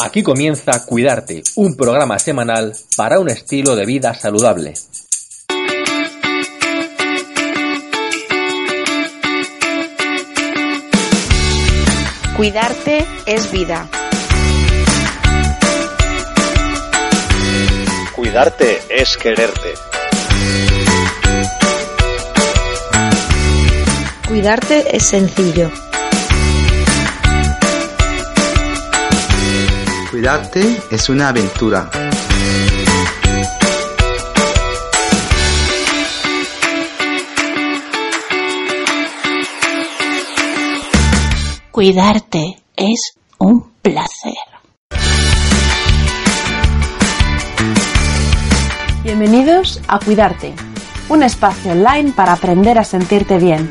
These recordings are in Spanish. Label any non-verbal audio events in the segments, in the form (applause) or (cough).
Aquí comienza Cuidarte, un programa semanal para un estilo de vida saludable. Cuidarte es vida. Cuidarte es quererte. Cuidarte es sencillo. Cuidarte es una aventura. Cuidarte es un placer. Bienvenidos a Cuidarte, un espacio online para aprender a sentirte bien.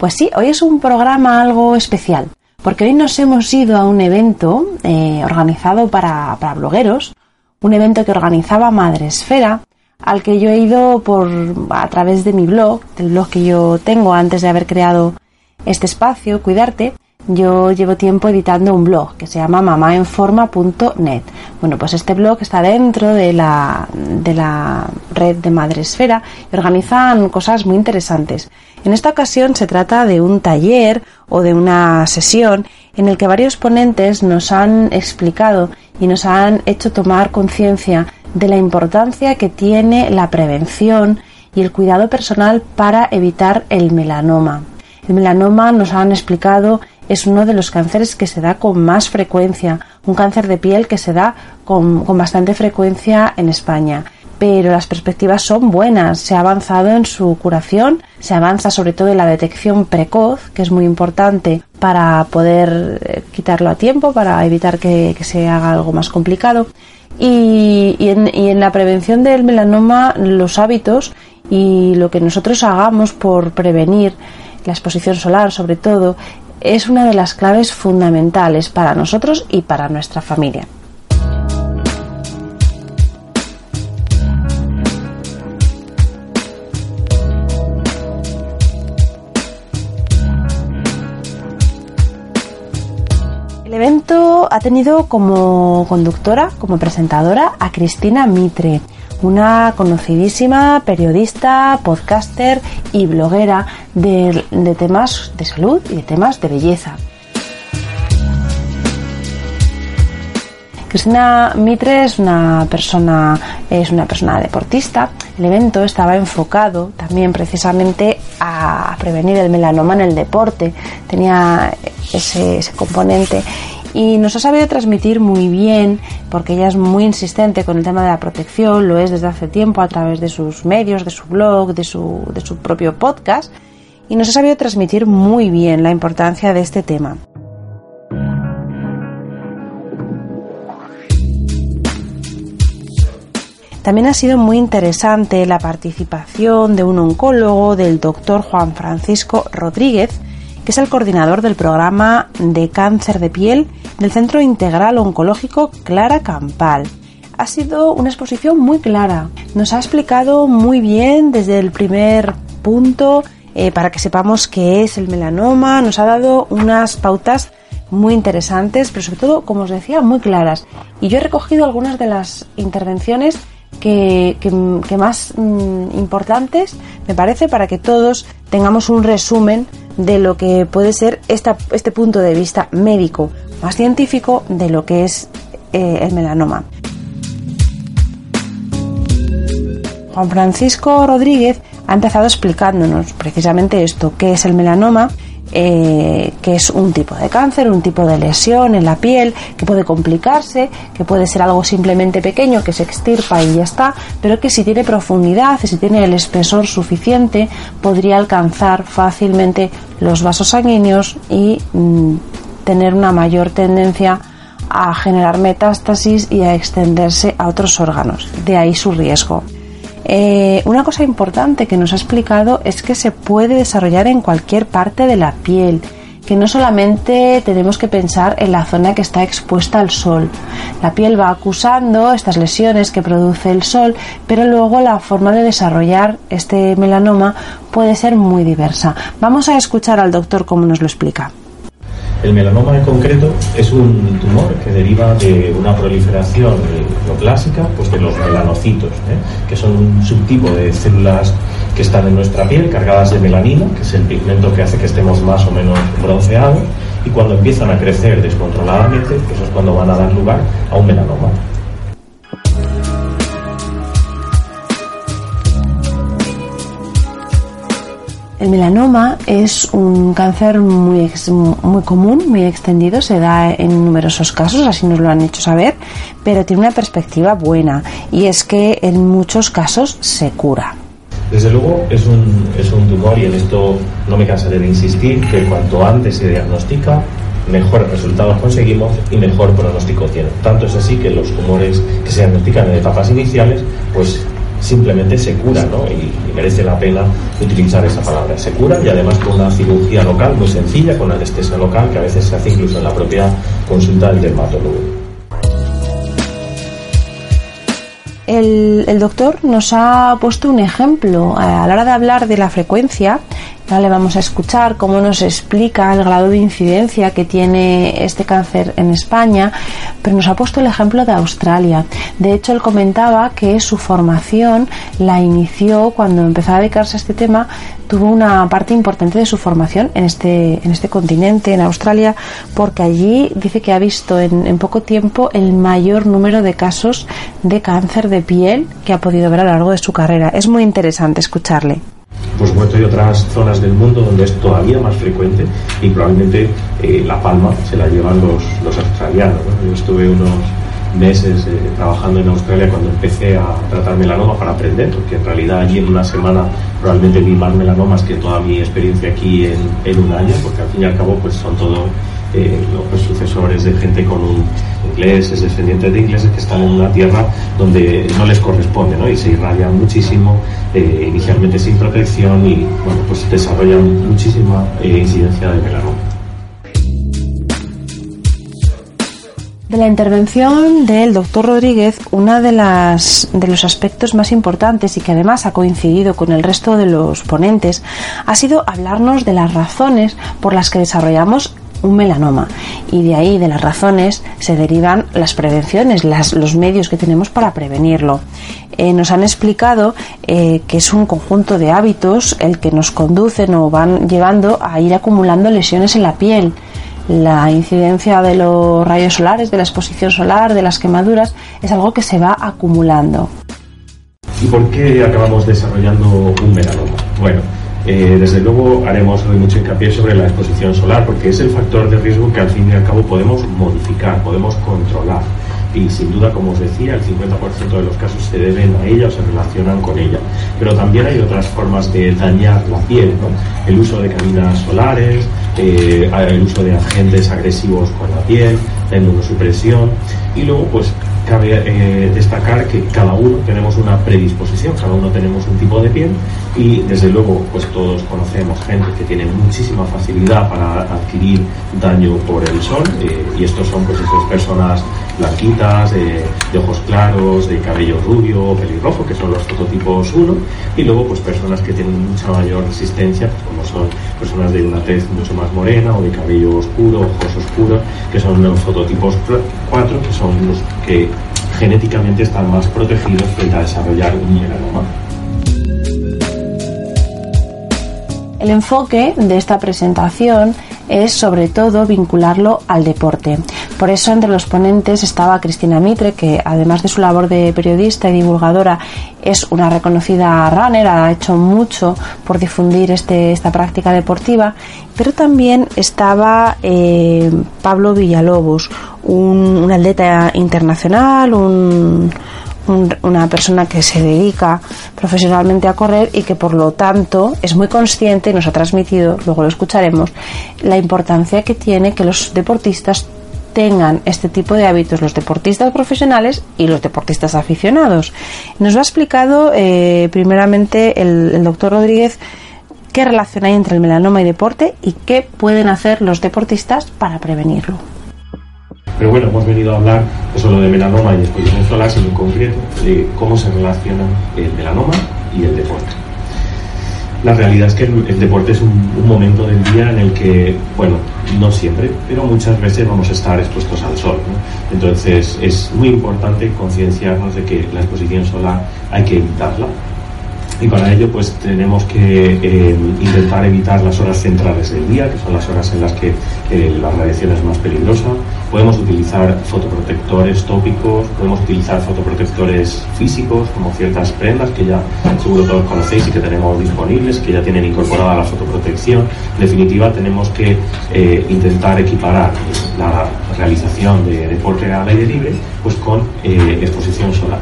Pues sí, hoy es un programa algo especial, porque hoy nos hemos ido a un evento eh, organizado para, para blogueros, un evento que organizaba Madresfera, al que yo he ido por a través de mi blog, del blog que yo tengo antes de haber creado este espacio, Cuidarte. Yo llevo tiempo editando un blog que se llama mamaenforma.net. Bueno, pues este blog está dentro de la, de la red de Madresfera y organizan cosas muy interesantes. En esta ocasión se trata de un taller o de una sesión en el que varios ponentes nos han explicado y nos han hecho tomar conciencia de la importancia que tiene la prevención y el cuidado personal para evitar el melanoma. El melanoma, nos han explicado, es uno de los cánceres que se da con más frecuencia, un cáncer de piel que se da con, con bastante frecuencia en España pero las perspectivas son buenas. Se ha avanzado en su curación, se avanza sobre todo en la detección precoz, que es muy importante para poder eh, quitarlo a tiempo, para evitar que, que se haga algo más complicado. Y, en, y, en, la prevención del melanoma, los hábitos y lo que nosotros hagamos por prevenir la exposición solar, sobre todo, es una de las claves fundamentales para nosotros y para nuestra familia. El evento ha tenido como conductora, como presentadora, a Cristina Mitre, una conocidísima periodista, podcaster y bloguera de, temas de salud y de temas de belleza. Cristina Mitre es una persona es una persona deportista. El evento estaba enfocado también precisamente a prevenir el melanoma en el deporte. Tenía ese, ese componente y nos ha sabido transmitir muy bien porque ella es muy insistente con el tema de la protección, lo es desde hace tiempo a través de sus medios, de su blog, de su, de su propio podcast y nos ha sabido transmitir muy bien la importancia de este tema. También ha sido muy interesante la participación de un oncólogo, del doctor Juan Francisco Rodríguez, que es el coordinador del programa de cáncer de piel del Centro Integral Oncológico Clara Campal. Ha sido una exposición muy clara. Nos ha explicado muy bien desde el primer punto eh, para que sepamos qué es el melanoma. Nos ha dado unas pautas muy interesantes, pero sobre todo, como os decía, muy claras. Y yo he recogido algunas de las intervenciones que, más mm, importantes me parece para que todos tengamos un resumen de lo que puede ser esta, este punto de vista médico, más científico de lo que es eh, el melanoma. Juan Francisco Rodríguez ha empezado explicándonos precisamente esto, qué es el melanoma, eh, que es un tipo de cáncer, un tipo de lesión en la piel, que puede complicarse, que puede ser algo simplemente pequeño, que se extirpa y ya está, pero que si tiene profundidad y si tiene el espesor suficiente, podría alcanzar fácilmente los vasos sanguíneos y mm, tener una mayor tendencia a generar metástasis y a extenderse a otros órganos. De ahí su riesgo. Eh, una cosa importante que nos ha explicado es que se puede desarrollar en cualquier parte de la piel, que no solamente tenemos que pensar en la zona que está expuesta al sol. La piel va acusando estas lesiones que produce el sol, pero luego la forma de desarrollar este melanoma puede ser muy diversa. Vamos a escuchar al doctor cómo nos lo explica. El melanoma en concreto es un tumor que deriva de una proliferación neoclásica pues de los melanocitos, ¿eh? que son un subtipo de células que están en nuestra piel cargadas de melanina, que es el pigmento que hace que estemos más o menos bronceados, y cuando empiezan a crecer descontroladamente, eso es cuando van a dar lugar a un melanoma. El melanoma es un cáncer muy, muy común, muy extendido, se da en numerosos casos, así nos lo han hecho saber, pero tiene una perspectiva buena y es que en muchos casos se cura. Desde luego es un, es un tumor y en esto no me cansaré de insistir que cuanto antes se diagnostica, mejores resultados conseguimos y mejor pronóstico tiene. Tanto es así que los tumores que se diagnostican en etapas iniciales, pues simplemente se cura, ¿no? Y, merece la pena utilizar esa palabra. Se cura y además con una cirugía local muy sencilla, con anestesia local, que a veces se hace incluso en la propia consulta del dermatólogo. El, doctor nos ha puesto un ejemplo a la hora de hablar de la frecuencia le vamos a escuchar cómo nos explica el grado de incidencia que tiene este cáncer en España, pero nos ha puesto el ejemplo de Australia. De hecho, él comentaba que su formación la inició cuando empezó a dedicarse a este tema, tuvo una parte importante de su formación en este, en este continente, en Australia, porque allí dice que ha visto en, en poco tiempo el mayor número de casos de cáncer de piel que ha podido ver a lo largo de su carrera. Es muy interesante escucharle por supuesto hay otras zonas del mundo donde es todavía más frecuente y probablemente eh, la palma se la llevan los, los australianos. Yo estuve unos meses eh, trabajando en Australia cuando empecé a tratar melanoma para aprender, porque en realidad allí en una semana probablemente vi más melanomas que toda mi experiencia aquí en, en un año, porque al fin y al cabo pues son todo eh, los sucesores de gente con un inglés, es descendiente de ingleses que están en una tierra donde no les corresponde, ¿no? Y se irradian muchísimo, eh, inicialmente sin protección y, bueno, pues desarrollan muchísima eh, incidencia de melanoma. De la intervención del doctor Rodríguez, uno de, de los aspectos más importantes y que además ha coincidido con el resto de los ponentes ha sido hablarnos de las razones por las que desarrollamos un melanoma y de ahí de las razones se derivan las prevenciones, los medios que tenemos para prevenirlo. Eh, nos han explicado eh, que es un conjunto de hábitos el que nos conducen o van llevando a ir acumulando lesiones en la piel. La incidencia de los rayos solares, de la exposición solar, de las quemaduras, es algo que se va acumulando. ¿Y por qué acabamos desarrollando un melanoma? Bueno, eh, desde luego haremos hoy mucho hincapié sobre la exposición solar porque es el factor de riesgo que al fin y al cabo podemos modificar, podemos controlar. Y sin duda, como os decía, el 50% de los casos se deben a ella o se relacionan con ella. Pero también hay otras formas de dañar la piel, El uso de caminas solares, eh, el uso de agentes agresivos con la piel, la inmunosupresión y luego pues cabe eh, destacar que cada uno tenemos una predisposición, cada uno tenemos un tipo de piel y desde luego pues todos conocemos gente que tiene muchísima facilidad para adquirir daño por el sol eh, y estos son pues esas personas blanquitas, de, ojos claros, de cabello rubio, pelirrojo, que son los fototipos 1 y luego pues personas que tienen mucha mayor resistencia, pues, como son personas de una tez mucho más morena o de cabello oscuro, ojos oscuros, que son los fototipos 4, que son los que genéticamente están más protegidos frente a desarrollar un melanoma. El enfoque de esta presentación es sobre todo vincularlo al deporte. Por eso entre los ponentes estaba Cristina Mitre, que además de su labor de periodista y divulgadora es una reconocida runner, ha hecho mucho por difundir este, esta práctica deportiva, pero también estaba eh, Pablo Villalobos, un, atleta internacional, una persona que se dedica profesionalmente a correr y que por lo tanto es muy consciente y nos ha transmitido, luego lo escucharemos, la importancia que tiene que los deportistas tengan este tipo de hábitos los deportistas profesionales y los deportistas aficionados. Nos ha explicado eh, primeramente el, doctor Rodríguez qué relación hay entre el melanoma y deporte y qué pueden hacer los deportistas para prevenirlo. Pero bueno, hemos venido a hablar no solo de melanoma y exposición solar, sino en concreto de cómo se relacionan el melanoma y el deporte. La realidad es que el, deporte es un, momento del día en el que, bueno, no siempre, pero muchas veces vamos a estar expuestos al sol. Entonces es muy importante concienciarnos de que la exposición solar hay que evitarla y para ello pues tenemos que eh, intentar evitar las horas centrales del día, que son las horas en las que eh, la radiación es más peligrosa. Podemos utilizar fotoprotectores tópicos, podemos utilizar fotoprotectores físicos, como ciertas prendas que ya seguro todos conocéis y que tenemos disponibles, que ya tienen incorporada la fotoprotección. En definitiva, tenemos que eh, intentar equiparar la realización de deporte al aire libre pues con exposición solar.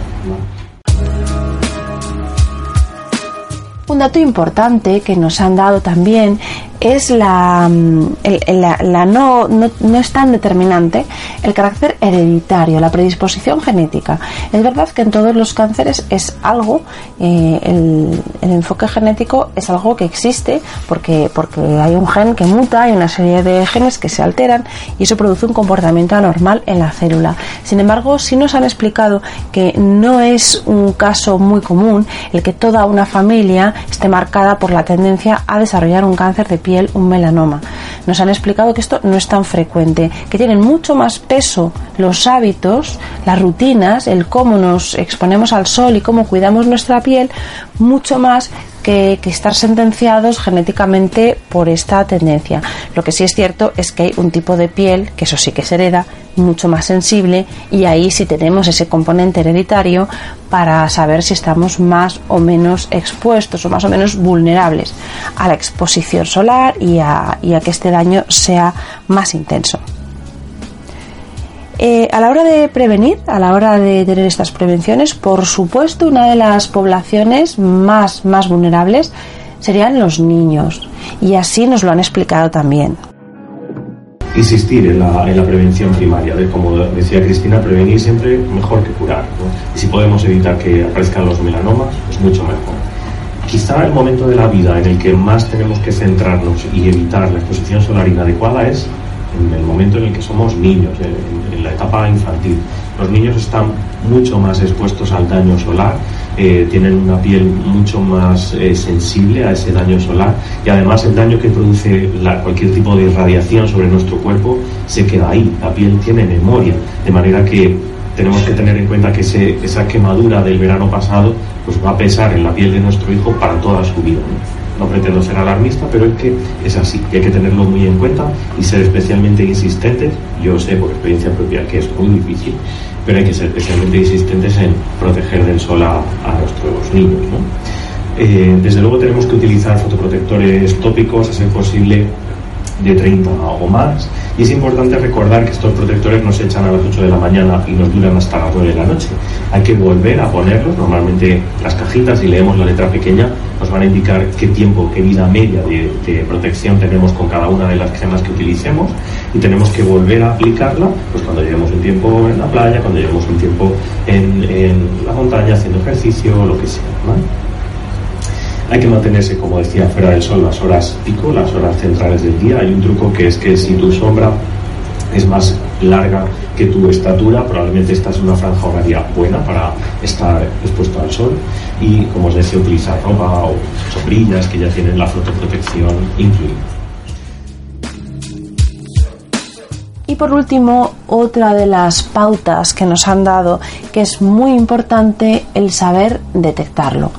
Un dato importante que nos han dado también es la, mm, la, no, no, es tan determinante el carácter hereditario, la predisposición genética. Es verdad que en todos los cánceres es algo, eh, el, el, enfoque genético es algo que existe porque, porque hay un gen que muta, hay una serie de genes que se alteran y eso produce un comportamiento anormal en la célula. Sin embargo, sí nos han explicado que no es un caso muy común el que toda una familia esté marcada por la tendencia a desarrollar un cáncer de piel, un melanoma. Nos han explicado que esto no es tan frecuente, que tienen mucho más peso los hábitos, las rutinas, el cómo nos exponemos al sol y cómo cuidamos nuestra piel, mucho más que, estar sentenciados genéticamente por esta tendencia. Lo que sí es cierto es que hay un tipo de piel, que eso sí que se hereda, mucho más sensible y ahí sí tenemos ese componente hereditario para saber si estamos más o menos expuestos o más o menos vulnerables a la exposición solar y a que este daño sea más intenso. Eh, a la hora de prevenir, a la hora de tener estas prevenciones, por supuesto, una de las poblaciones más, más vulnerables serían los niños. Y así nos lo han explicado también. Insistir en la, prevención primaria, de, como decía Cristina, prevenir siempre mejor que curar. Y si podemos evitar que aparezcan los melanomas, pues mucho mejor. Quizá el momento de la vida en el que más tenemos que centrarnos y evitar la exposición solar inadecuada es en el momento en el que somos niños, en, la etapa infantil. Los niños están mucho más expuestos al daño solar, eh, tienen una piel mucho más eh, sensible a ese daño solar y además el daño que produce cualquier tipo de radiación sobre nuestro cuerpo se queda ahí. La piel tiene memoria, de manera que tenemos que tener en cuenta que esa quemadura del verano pasado pues va a pesar en la piel de nuestro hijo para toda su vida pretendo ser alarmista, pero es que es así, y hay que tenerlo muy en cuenta y ser especialmente insistentes. Yo sé por experiencia propia que es muy difícil, pero hay que ser especialmente insistentes en proteger del sol a, nuestros niños. Eh, desde luego tenemos que utilizar fotoprotectores tópicos, a ser posible de 30 o más. Y es importante recordar que estos protectores no se echan a las 8 de la mañana y nos duran hasta las 9 de la noche. Hay que volver a ponerlos. Normalmente las cajitas, si leemos la letra pequeña, nos van a indicar qué tiempo, qué vida media de, protección tenemos con cada una de las cremas que utilicemos y tenemos que volver a aplicarla pues cuando llevemos un tiempo en la playa, cuando llevemos un tiempo en, la montaña haciendo ejercicio o lo que sea. Hay que mantenerse, como decía, fuera del sol las horas pico, las horas centrales del día. Hay un truco que es que si tu sombra es más larga que tu estatura, probablemente esta es una franja horaria buena para estar expuesto al sol y, como os decía, utilizar ropa o sombrillas que ya tienen la fotoprotección incluida. Y por último, otra de las pautas que nos han dado, que es muy importante el saber detectarlo.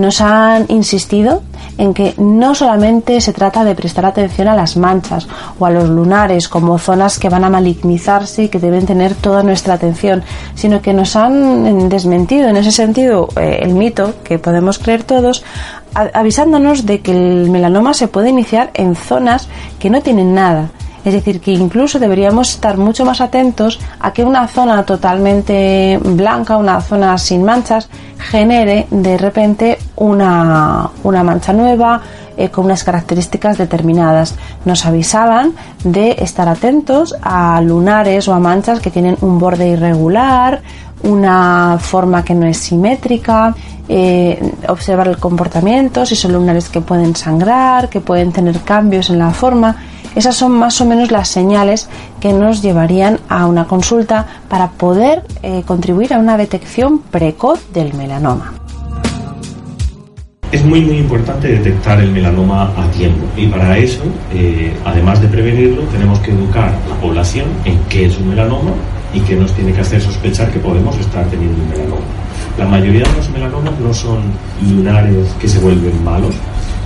Nos han insistido en que no solamente se trata de prestar atención a las manchas o a los lunares como zonas que van a malignizarse y que deben tener toda nuestra atención, sino que nos han desmentido en ese sentido eh, el mito que podemos creer todos avisándonos de que el melanoma se puede iniciar en zonas que no tienen nada. Es decir, que incluso deberíamos estar mucho más atentos a que una zona totalmente blanca, una zona sin manchas, genere de repente una, mancha nueva eh, con unas características determinadas. Nos avisaban de estar atentos a lunares o a manchas que tienen un borde irregular, una forma que no es simétrica, eh, observar el comportamiento, si son lunares que pueden sangrar, que pueden tener cambios en la forma. Esas son más o menos las señales que nos llevarían a una consulta para poder eh, contribuir a una detección precoz del melanoma. Es muy muy importante detectar el melanoma a tiempo y para eso, eh, además de prevenirlo, tenemos que educar a la población en qué es un melanoma y qué nos tiene que hacer sospechar que podemos estar teniendo un melanoma. La mayoría de los melanomas no son lunares que se vuelven malos,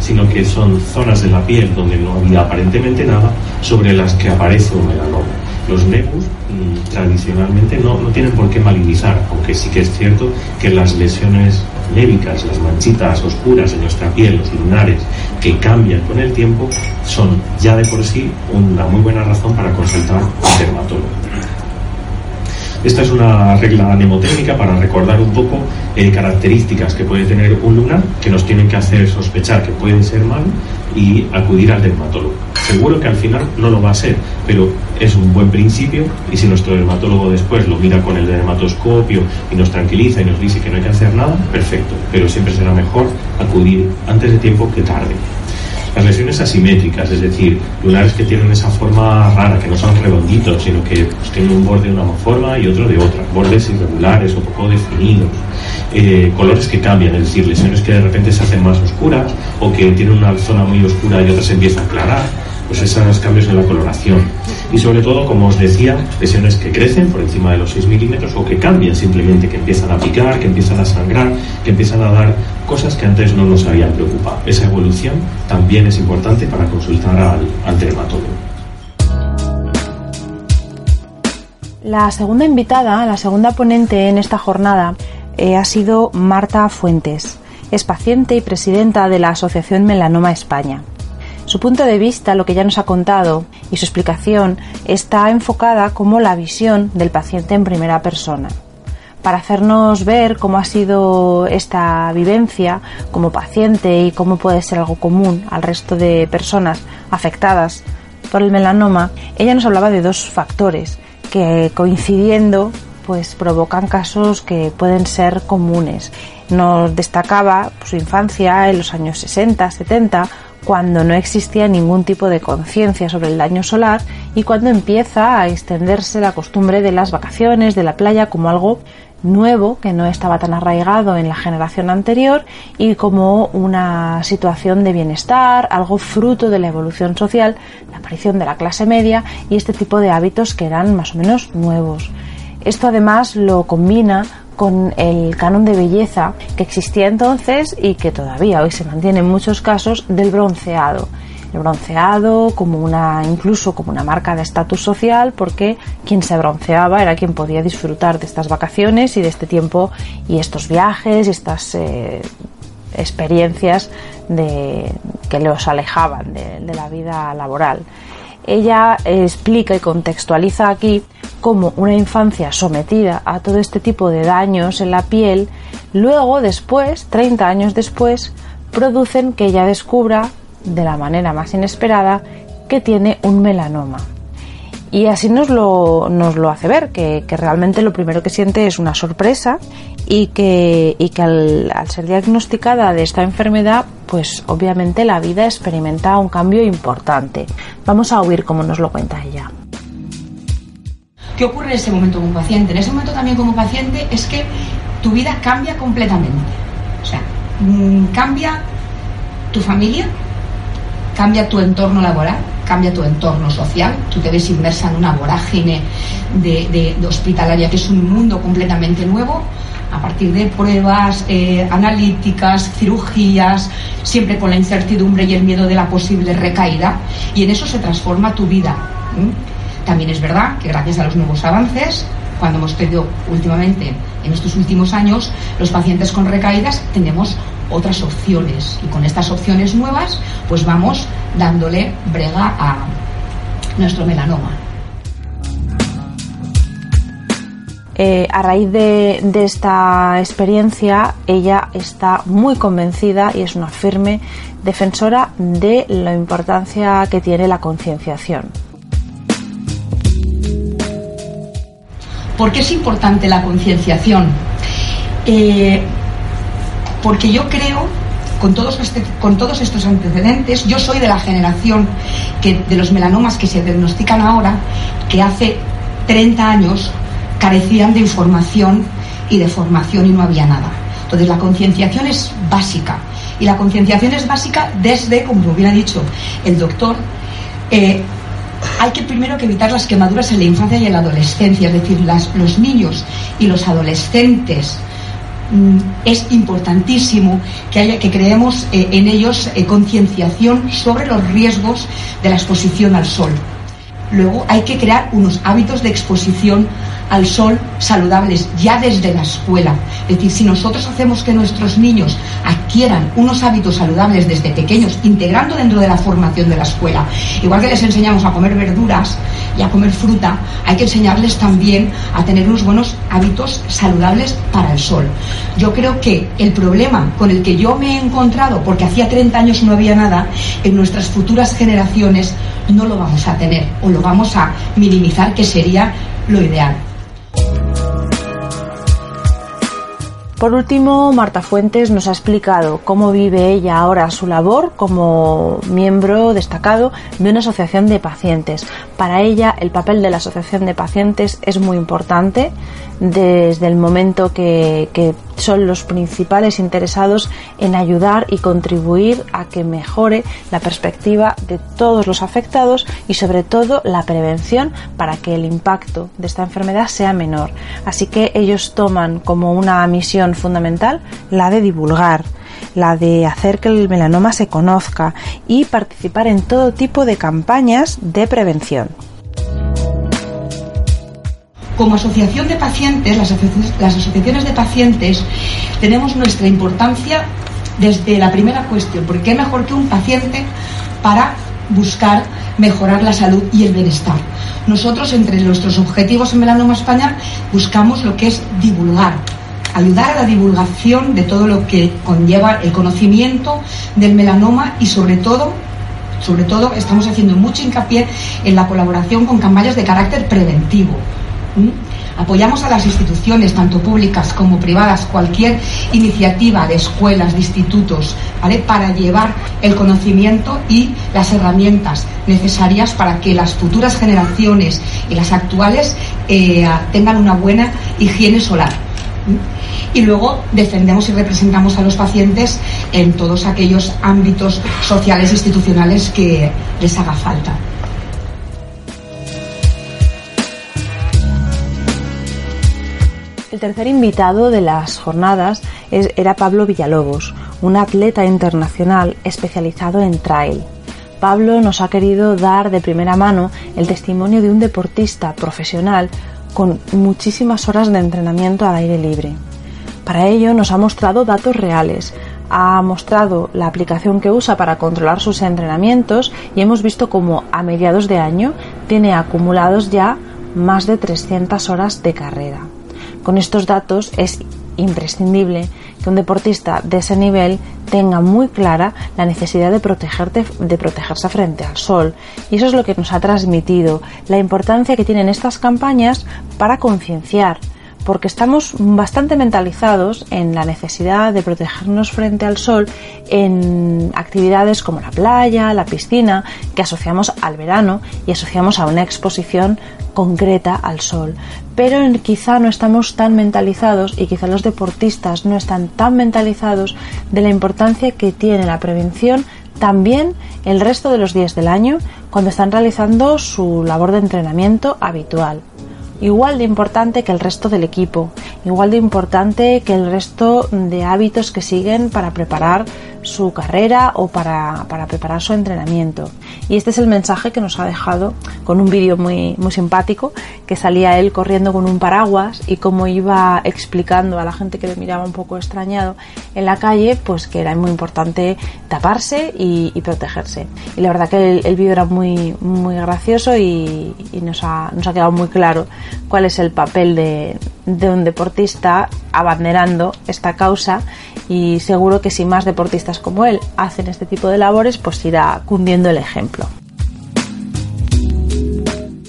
sino que son zonas de la piel donde no había aparentemente nada sobre las que aparece un melanoma. Los nebus mm, tradicionalmente no, no tienen por qué malignizar, aunque sí que es cierto que las lesiones nébicas, las manchitas oscuras en nuestra piel, los lunares, que cambian con el tiempo, son ya de por sí una muy buena razón para consultar a un dermatólogo. Esta es una regla mnemotécnica para recordar un poco eh, características que puede tener un lunar que nos tienen que hacer sospechar que puede ser malo y acudir al dermatólogo. Seguro que al final no lo va a ser, pero es un buen principio y si nuestro dermatólogo después lo mira con el dermatoscopio y nos tranquiliza y nos dice que no hay que hacer nada, perfecto, pero siempre será mejor acudir antes de tiempo que tarde. Las lesiones asimétricas, es decir, lunares que tienen esa forma rara, que no son redonditos, sino que pues, tienen un borde de una forma y otro de otra, bordes irregulares o poco definidos, eh, colores que cambian, es decir, lesiones que de repente se hacen más oscuras o que tienen una zona muy oscura y otra se empieza a aclarar pues esos cambios en la coloración. Y sobre todo, como os decía, lesiones que crecen por encima de los 6 milímetros o que cambian simplemente, que empiezan a picar, que empiezan a sangrar, que empiezan a dar cosas que antes no nos habían preocupado. Esa evolución también es importante para consultar al, al dermatólogo. La segunda invitada, la segunda ponente en esta jornada, eh, ha sido Marta Fuentes. Es paciente y presidenta de la Asociación Melanoma España. Su punto de vista, lo que ya nos ha contado, y su explicación está enfocada como la visión del paciente en primera persona para hacernos ver cómo ha sido esta vivencia como paciente y cómo puede ser algo común al resto de personas afectadas por el melanoma, ella nos hablaba de dos factores que coincidiendo pues provocan casos que pueden ser comunes. Nos destacaba su infancia en los años 60, 70 cuando no existía ningún tipo de conciencia sobre el daño solar y cuando empieza a extenderse la costumbre de las vacaciones, de la playa, como algo nuevo que no estaba tan arraigado en la generación anterior y como una situación de bienestar, algo fruto de la evolución social, la aparición de la clase media y este tipo de hábitos que eran más o menos nuevos. Esto además lo combina con el canon de belleza que existía entonces y que todavía hoy se mantiene en muchos casos del bronceado. El bronceado como una incluso como una marca de estatus social porque quien se bronceaba era quien podía disfrutar de estas vacaciones y de este tiempo y estos viajes y estas eh, experiencias de, que los alejaban de la vida laboral. Ella explica y contextualiza aquí cómo una infancia sometida a todo este tipo de daños en la piel, luego después, 30 años después, producen que ella descubra de la manera más inesperada que tiene un melanoma. Y así nos lo, nos lo hace ver, que, realmente lo primero que siente es una sorpresa y que, y que al, ser diagnosticada de esta enfermedad, pues obviamente la vida experimenta un cambio importante. Vamos a oír cómo nos lo cuenta ella. ¿Qué ocurre en ese momento como paciente? En ese momento también como paciente es que tu vida cambia completamente. O sea, mm, cambia tu familia, cambia tu entorno laboral, cambia tu entorno social, tú te ves inmersa en una vorágine de, hospitalaria que es un mundo completamente nuevo, a partir de pruebas eh, analíticas, cirugías, siempre con la incertidumbre y el miedo de la posible recaída, y en eso se transforma tu vida. También es verdad que gracias a los nuevos avances, cuando hemos tenido últimamente, en estos últimos años, los pacientes con recaídas tenemos otras opciones y con estas opciones nuevas pues vamos dándole brega a nuestro melanoma. Eh, a raíz de, de, esta experiencia, ella está muy convencida y es una firme defensora de la importancia que tiene la concienciación. ¿Por qué es importante la concienciación? Eh, porque yo creo, con todos, este, con todos estos antecedentes, yo soy de la generación de los melanomas que se diagnostican ahora, que hace 30 años carecían de información y de formación y no había nada. Entonces la concienciación es básica. Y la concienciación es básica desde, como bien ha dicho el doctor, eh, hay que primero que evitar las quemaduras en la infancia y en la adolescencia, es decir, las, los niños y los adolescentes es importantísimo que, haya, que creemos eh, en ellos eh, concienciación sobre los riesgos de la exposición al sol. Luego hay que crear unos hábitos de exposición al sol saludables ya desde la escuela. Es decir, si nosotros hacemos que nuestros niños adquieran unos hábitos saludables desde pequeños, integrando dentro de la formación de la escuela, igual que les enseñamos a comer verduras y a comer fruta, hay que enseñarles también a tener unos buenos hábitos saludables para el sol. Yo creo que el problema con el que yo me he encontrado, porque hacía 30 años no había nada, en nuestras futuras generaciones no lo vamos a tener o lo vamos a minimizar, que sería lo ideal. Por último, Marta Fuentes nos ha explicado cómo vive ella ahora su labor como miembro destacado de una asociación de pacientes. Para ella, el papel de la asociación de pacientes es muy importante desde el momento que, que, son los principales interesados en ayudar y contribuir a que mejore la perspectiva de todos los afectados y sobre todo la prevención para que el impacto de esta enfermedad sea menor. Así que ellos toman como una misión fundamental la de divulgar la de hacer que el melanoma se conozca y participar en todo tipo de campañas de prevención. Como asociación de pacientes, las asociaciones, de pacientes, tenemos nuestra importancia desde la primera cuestión, porque qué mejor que un paciente para buscar mejorar la salud y el bienestar. Nosotros, entre nuestros objetivos en Melanoma España, buscamos lo que es divulgar, ayudar a la divulgación de todo lo que conlleva el conocimiento del melanoma y sobre todo sobre todo estamos haciendo mucho hincapié en la colaboración con campañas de carácter preventivo. Apoyamos a las instituciones, tanto públicas como privadas, cualquier iniciativa de escuelas, de institutos, ¿vale? para llevar el conocimiento y las herramientas necesarias para que las futuras generaciones y las actuales eh, tengan una buena higiene solar. Y luego defendemos y representamos a los pacientes en todos aquellos ámbitos sociales e institucionales que les haga falta. El tercer invitado de las jornadas era Pablo Villalobos, un atleta internacional especializado en trail. Pablo nos ha querido dar de primera mano el testimonio de un deportista profesional con muchísimas horas de entrenamiento al aire libre. Para ello nos ha mostrado datos reales, ha mostrado la aplicación que usa para controlar sus entrenamientos y hemos visto cómo a mediados de año tiene acumulados ya más de 300 horas de carrera. Con estos datos es imprescindible que un deportista de ese nivel tenga muy clara la necesidad de, protegerse frente al sol. Y eso es lo que nos ha transmitido, la importancia que tienen estas campañas para concienciar, porque estamos bastante mentalizados en la necesidad de protegernos frente al sol en actividades como la playa, la piscina, que asociamos al verano y asociamos a una exposición concreta al sol. Pero quizá no estamos tan mentalizados y quizá los deportistas no están tan mentalizados de la importancia que tiene la prevención también el resto de los días del año cuando están realizando su labor de entrenamiento habitual. igual de importante que el resto del equipo, igual de importante que el resto de hábitos que siguen para preparar su carrera o para, para preparar su entrenamiento. Y este es el mensaje que nos ha dejado con un vídeo muy, muy simpático que salía él corriendo con un paraguas y cómo iba explicando a la gente que le miraba un poco extrañado en la calle, pues que era muy importante taparse y, protegerse. Y la verdad que el, vídeo era muy, muy gracioso y, nos, ha, nos ha quedado muy claro cuál es el papel de, de un deportista abanderando esta causa y seguro que si más deportistas como él hacen este tipo de labores, pues irá cundiendo el ejemplo.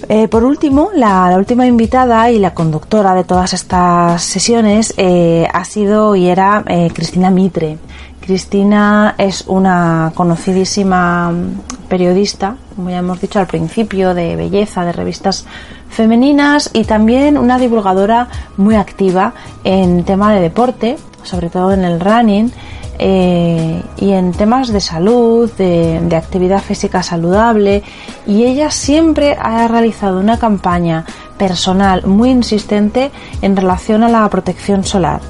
Eh, por último, la, última invitada y la conductora de todas estas sesiones eh, ha sido y era eh, Cristina Mitre. Cristina es una conocidísima periodista, como ya hemos dicho al principio, de belleza, de revistas femeninas y también una divulgadora muy activa en tema de deporte, sobre todo en el running eh, y en temas de salud, de, de, actividad física saludable y ella siempre ha realizado una campaña personal muy insistente en relación a la protección solar.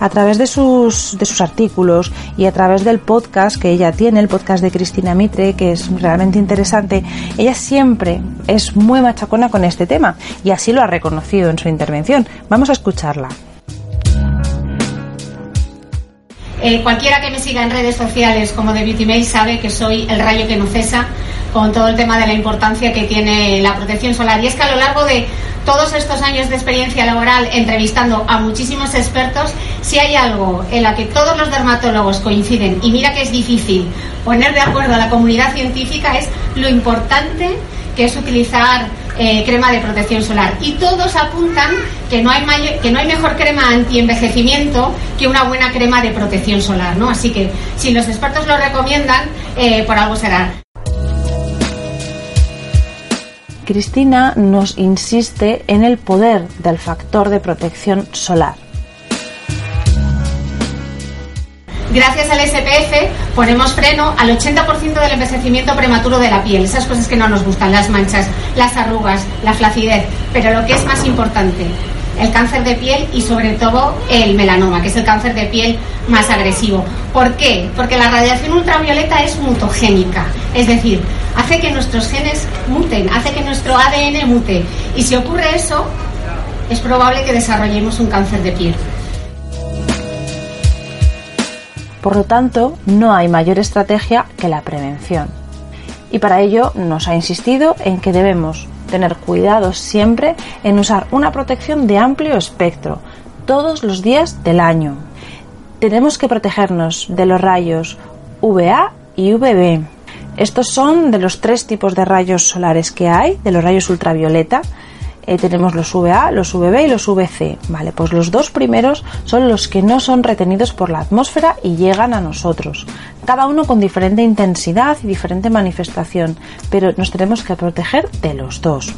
A través de sus, de sus artículos y a través del podcast que ella tiene, el podcast de Cristina Mitre, que es realmente interesante, ella siempre es muy machacona con este tema y así lo ha reconocido en su intervención. Vamos a escucharla. Eh, cualquiera que me siga en redes sociales como de Beauty Mail sabe que soy el rayo que no cesa con todo el tema de la importancia que tiene la protección solar. Y es que a lo largo de todos estos años de experiencia laboral entrevistando a muchísimos expertos, si hay algo en la que todos los dermatólogos coinciden, y mira que es difícil poner de acuerdo a la comunidad científica, es lo importante que es utilizar eh, crema de protección solar. Y todos apuntan que no hay, que no hay mejor crema anti-envejecimiento que una buena crema de protección solar. ¿no? Así que si los expertos lo recomiendan, eh, por algo será. Cristina nos insiste en el poder del factor de protección solar. Gracias al SPF ponemos freno al 80% del envejecimiento prematuro de la piel, esas cosas que no nos gustan, las manchas, las arrugas, la flacidez, pero lo que es más importante, el cáncer de piel y sobre todo el melanoma, que es el cáncer de piel más agresivo. ¿Por qué? Porque la radiación ultravioleta es mutogénica, es decir, hace que nuestros genes muten, hace que nuestro ADN mute. Y si ocurre eso, es probable que desarrollemos un cáncer de piel. Por lo tanto, no hay mayor estrategia que la prevención. Y para ello nos ha insistido en que debemos tener cuidado siempre en usar una protección de amplio espectro, todos los días del año. Tenemos que protegernos de los rayos UVA y UVB. Estos son de los tres tipos de rayos solares que hay, de los rayos ultravioleta, eh, tenemos los VA, los VB y los VC. Vale, pues los dos primeros son los que no son retenidos por la atmósfera y llegan a nosotros. Cada uno con diferente intensidad y diferente manifestación, pero nos tenemos que proteger de los dos.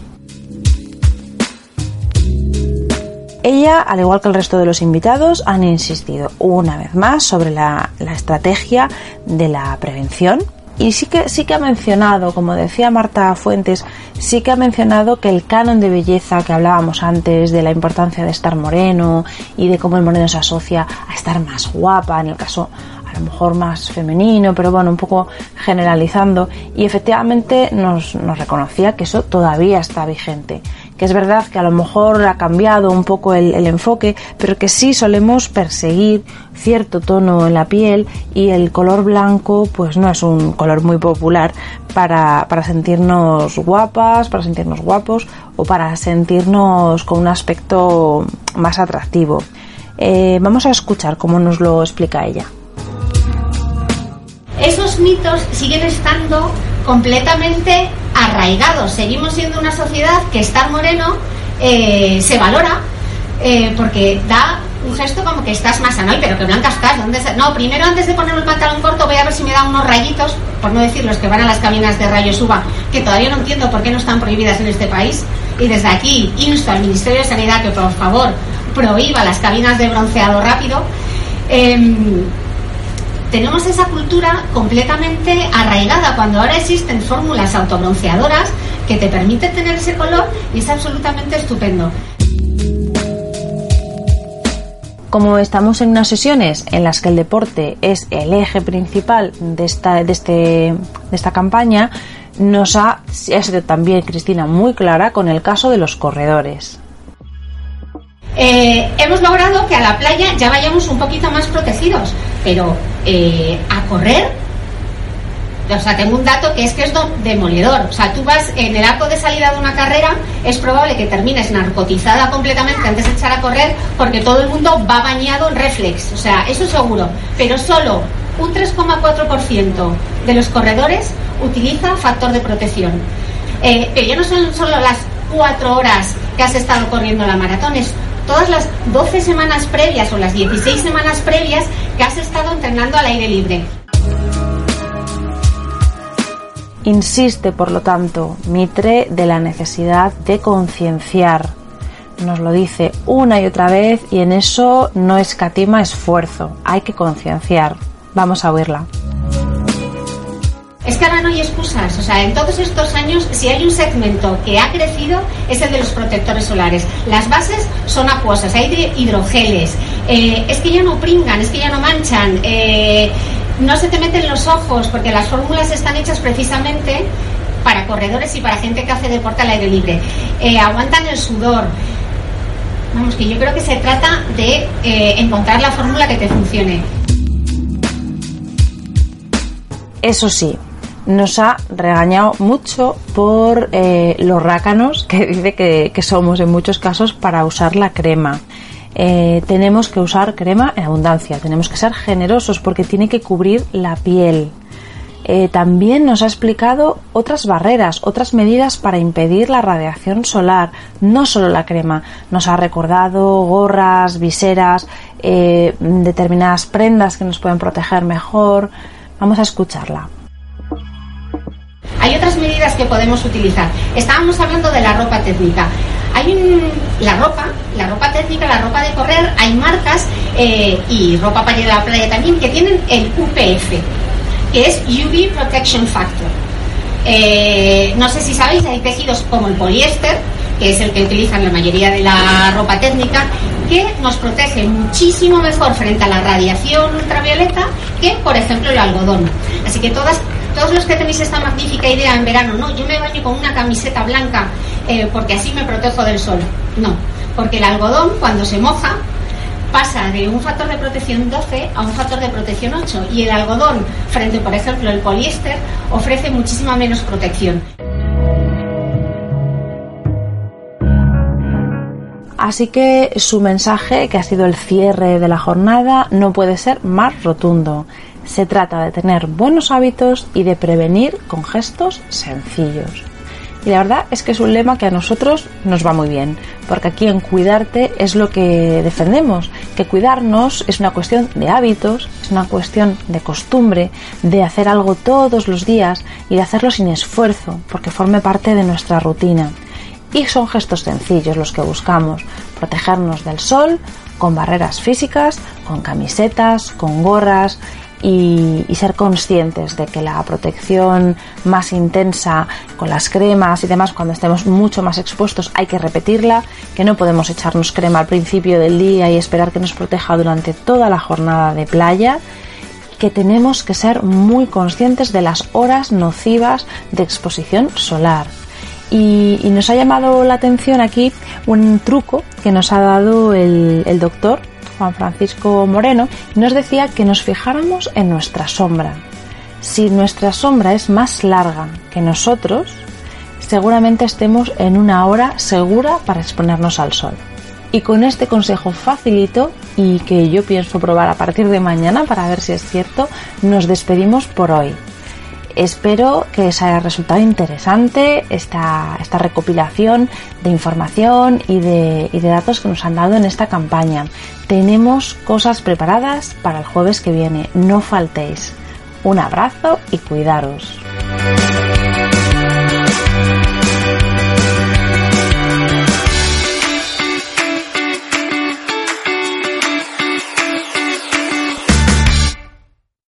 Ella, al igual que el resto de los invitados, han insistido una vez más sobre la, la estrategia de la prevención y sí que, sí que ha mencionado, como decía Marta Fuentes, sí que ha mencionado que el canon de belleza que hablábamos antes, de la importancia de estar moreno y de cómo el moreno se asocia a estar más guapa, en el caso a lo mejor más femenino, pero bueno, un poco generalizando, y efectivamente nos, nos reconocía que eso todavía está vigente que es verdad que a lo mejor ha cambiado un poco el, enfoque, pero que sí solemos perseguir cierto tono en la piel y el color blanco pues no es un color muy popular para, sentirnos guapas, para sentirnos guapos o para sentirnos con un aspecto más atractivo. Eh, vamos a escuchar cómo nos lo explica ella. Esos mitos siguen estando completamente arraigados. Seguimos siendo una sociedad que estar moreno eh, se valora eh, porque da un gesto como que estás más sano, pero que blanca estás. ¿dónde No, primero antes de poner el pantalón corto voy a ver si me da unos rayitos, por no decir los que van a las cabinas de rayos UVA, que todavía no entiendo por qué no están prohibidas en este país. Y desde aquí insto al Ministerio de Sanidad que por favor prohíba las cabinas de bronceado rápido. Em, tenemos esa cultura completamente arraigada cuando ahora existen fórmulas autobronceadoras que te permiten tener ese color y es absolutamente estupendo. Como estamos en unas sesiones en las que el deporte es el eje principal de esta, de este, de esta campaña, nos ha, ha sido también, Cristina, muy clara con el caso de los corredores. Eh, hemos logrado que a la playa ya vayamos un poquito más protegidos, pero eh, a correr o sea, tengo un dato que es que es demoledor. O sea, tú vas en el arco de salida de una carrera, es probable que termines narcotizada completamente antes de echar a correr porque todo el mundo va bañado en reflex. O sea, eso seguro. Pero solo un 3,4% de los corredores utiliza factor de protección. Eh, pero ya no son solo las cuatro horas que has estado corriendo la maratón, es todas las 12 semanas previas o las 16 semanas previas que has estado entrenando al aire libre. Insiste, por lo tanto, Mitre de la necesidad de concienciar. Nos lo dice una y otra vez y en eso no escatima esfuerzo. Hay que concienciar. Vamos a oírla. Es que ahora no hay excusas. O sea, en todos estos años, si hay un segmento que ha crecido, es el de los protectores solares. Las bases son acuosas, hay hidrogeles. Eh, es que ya no pringan, es que ya no manchan. Eh, no se te meten los ojos porque las fórmulas están hechas precisamente para corredores y para gente que hace deporte al aire libre. Eh, aguantan el sudor. Vamos, que yo creo que se trata de encontrar la fórmula que te funcione. Eso sí, nos ha regañado mucho por eh, los rácanos que (laughs) dice que somos en muchos casos para usar la crema. Eh, tenemos que usar crema en abundancia, tenemos que ser generosos porque tiene que cubrir la piel. Eh, también nos ha explicado otras barreras, otras medidas para impedir la radiación solar, no solo la crema. Nos ha recordado gorras, viseras, determinadas prendas que nos pueden proteger mejor. Vamos a escucharla. Hay otras medidas que podemos utilizar. Estábamos hablando de la ropa técnica. Hay la ropa, la ropa técnica, la ropa de correr, hay marcas eh, y ropa para ir a la playa también que tienen el UPF, que es UV Protection Factor. Eh, no sé si sabéis, hay tejidos como el poliéster, que es el que utilizan la mayoría de la ropa técnica, que nos protege muchísimo mejor frente a la radiación ultravioleta que, por ejemplo, el algodón. Así que todas todos los que tenéis esta magnífica idea en verano, no, yo me baño con una camiseta blanca eh, porque así me protejo del sol. No, porque el algodón cuando se moja pasa de un factor de protección 12 a un factor de protección 8 y el algodón frente, por ejemplo, el poliéster ofrece muchísima menos protección. Así que su mensaje, que ha sido el cierre de la jornada, no puede ser más rotundo. Se trata de tener buenos hábitos y de prevenir con gestos sencillos. Y la verdad es que es un lema que a nosotros nos va muy bien, porque aquí en Cuidarte es lo que defendemos, que cuidarnos es una cuestión de hábitos, es una cuestión de costumbre, de hacer algo todos los días y de hacerlo sin esfuerzo, porque forme parte de nuestra rutina. Y son gestos sencillos los que buscamos, protegernos del sol con barreras físicas, con camisetas, con gorras y, ser conscientes de que la protección más intensa con las cremas y demás, cuando estemos mucho más expuestos, hay que repetirla, que no podemos echarnos crema al principio del día y esperar que nos proteja durante toda la jornada de playa que tenemos que ser muy conscientes de las horas nocivas de exposición solar. Y, nos ha llamado la atención aquí un truco que nos ha dado el, doctor Juan Francisco Moreno, nos decía que nos fijáramos en nuestra sombra. Si nuestra sombra es más larga que nosotros, seguramente estemos en una hora segura para exponernos al sol. Y con este consejo facilito y que yo pienso probar a partir de mañana para ver si es cierto, nos despedimos por hoy. Espero que os haya resultado interesante esta, esta recopilación de información y de, y de datos que nos han dado en esta campaña. Tenemos cosas preparadas para el jueves que viene, no faltéis. Un abrazo y cuidaros.